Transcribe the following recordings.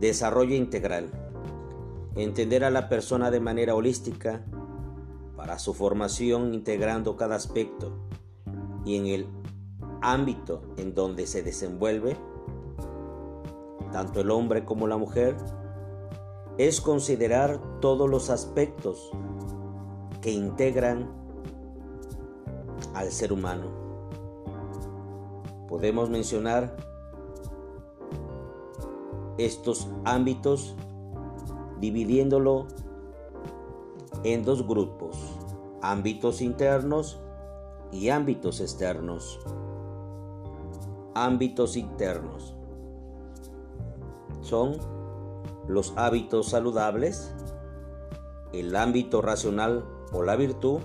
Desarrollo integral. Entender a la persona de manera holística para su formación integrando cada aspecto y en el ámbito en donde se desenvuelve, tanto el hombre como la mujer, es considerar todos los aspectos que integran al ser humano. Podemos mencionar estos ámbitos dividiéndolo en dos grupos, ámbitos internos y ámbitos externos. Ámbitos internos son los hábitos saludables, el ámbito racional o la virtud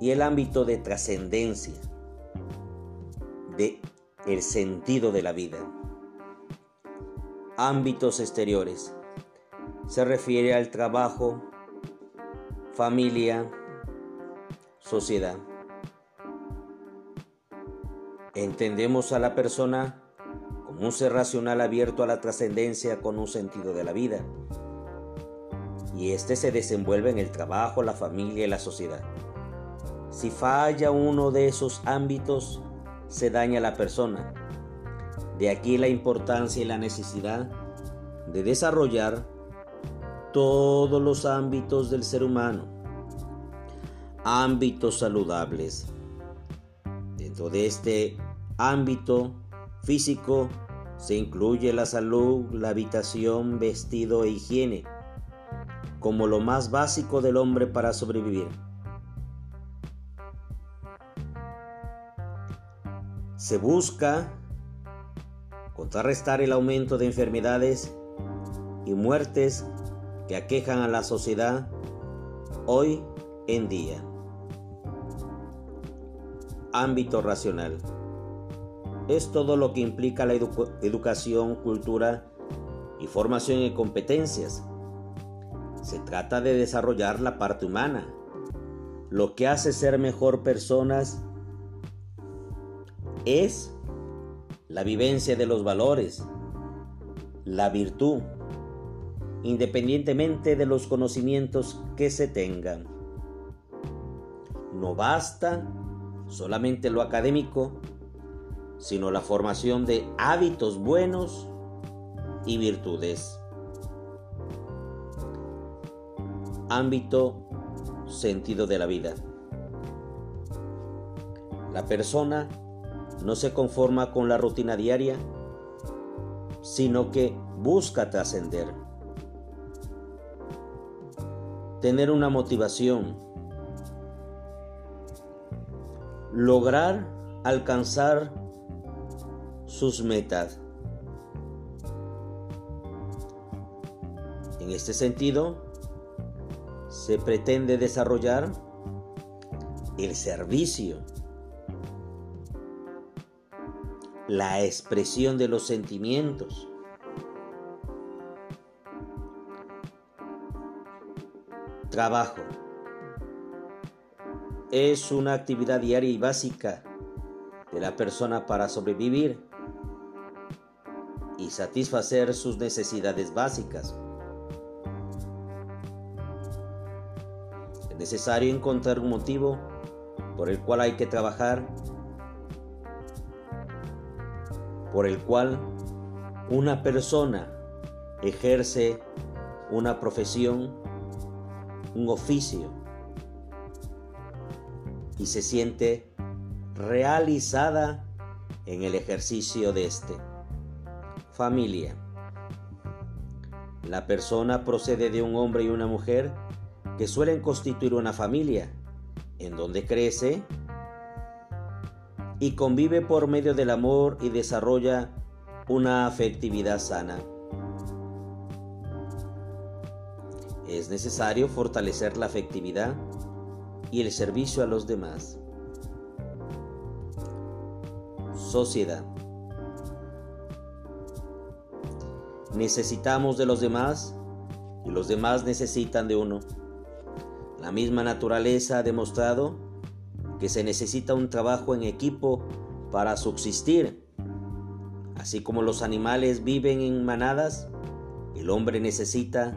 y el ámbito de trascendencia de el sentido de la vida. Ámbitos exteriores se refiere al trabajo, familia, sociedad. Entendemos a la persona como un ser racional abierto a la trascendencia con un sentido de la vida. Y este se desenvuelve en el trabajo, la familia y la sociedad. Si falla uno de esos ámbitos, se daña la persona. De aquí la importancia y la necesidad de desarrollar todos los ámbitos del ser humano, ámbitos saludables. Dentro de este ámbito físico se incluye la salud, la habitación, vestido e higiene, como lo más básico del hombre para sobrevivir. Se busca contrarrestar el aumento de enfermedades y muertes que aquejan a la sociedad hoy en día. Ámbito racional. Es todo lo que implica la educación, cultura y formación en competencias. Se trata de desarrollar la parte humana, lo que hace ser mejor personas es la vivencia de los valores, la virtud, independientemente de los conocimientos que se tengan. No basta solamente lo académico, sino la formación de hábitos buenos y virtudes. Ámbito, sentido de la vida. La persona no se conforma con la rutina diaria, sino que busca trascender tener una motivación, lograr alcanzar sus metas. En este sentido, se pretende desarrollar el servicio, la expresión de los sentimientos, Trabajo. Es una actividad diaria y básica de la persona para sobrevivir y satisfacer sus necesidades básicas. Es necesario encontrar un motivo por el cual hay que trabajar, por el cual una persona ejerce una profesión un oficio y se siente realizada en el ejercicio de este. Familia. La persona procede de un hombre y una mujer que suelen constituir una familia, en donde crece y convive por medio del amor y desarrolla una afectividad sana. es necesario fortalecer la afectividad y el servicio a los demás. Sociedad. Necesitamos de los demás y los demás necesitan de uno. La misma naturaleza ha demostrado que se necesita un trabajo en equipo para subsistir. Así como los animales viven en manadas, el hombre necesita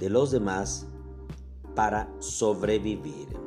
de los demás para sobrevivir.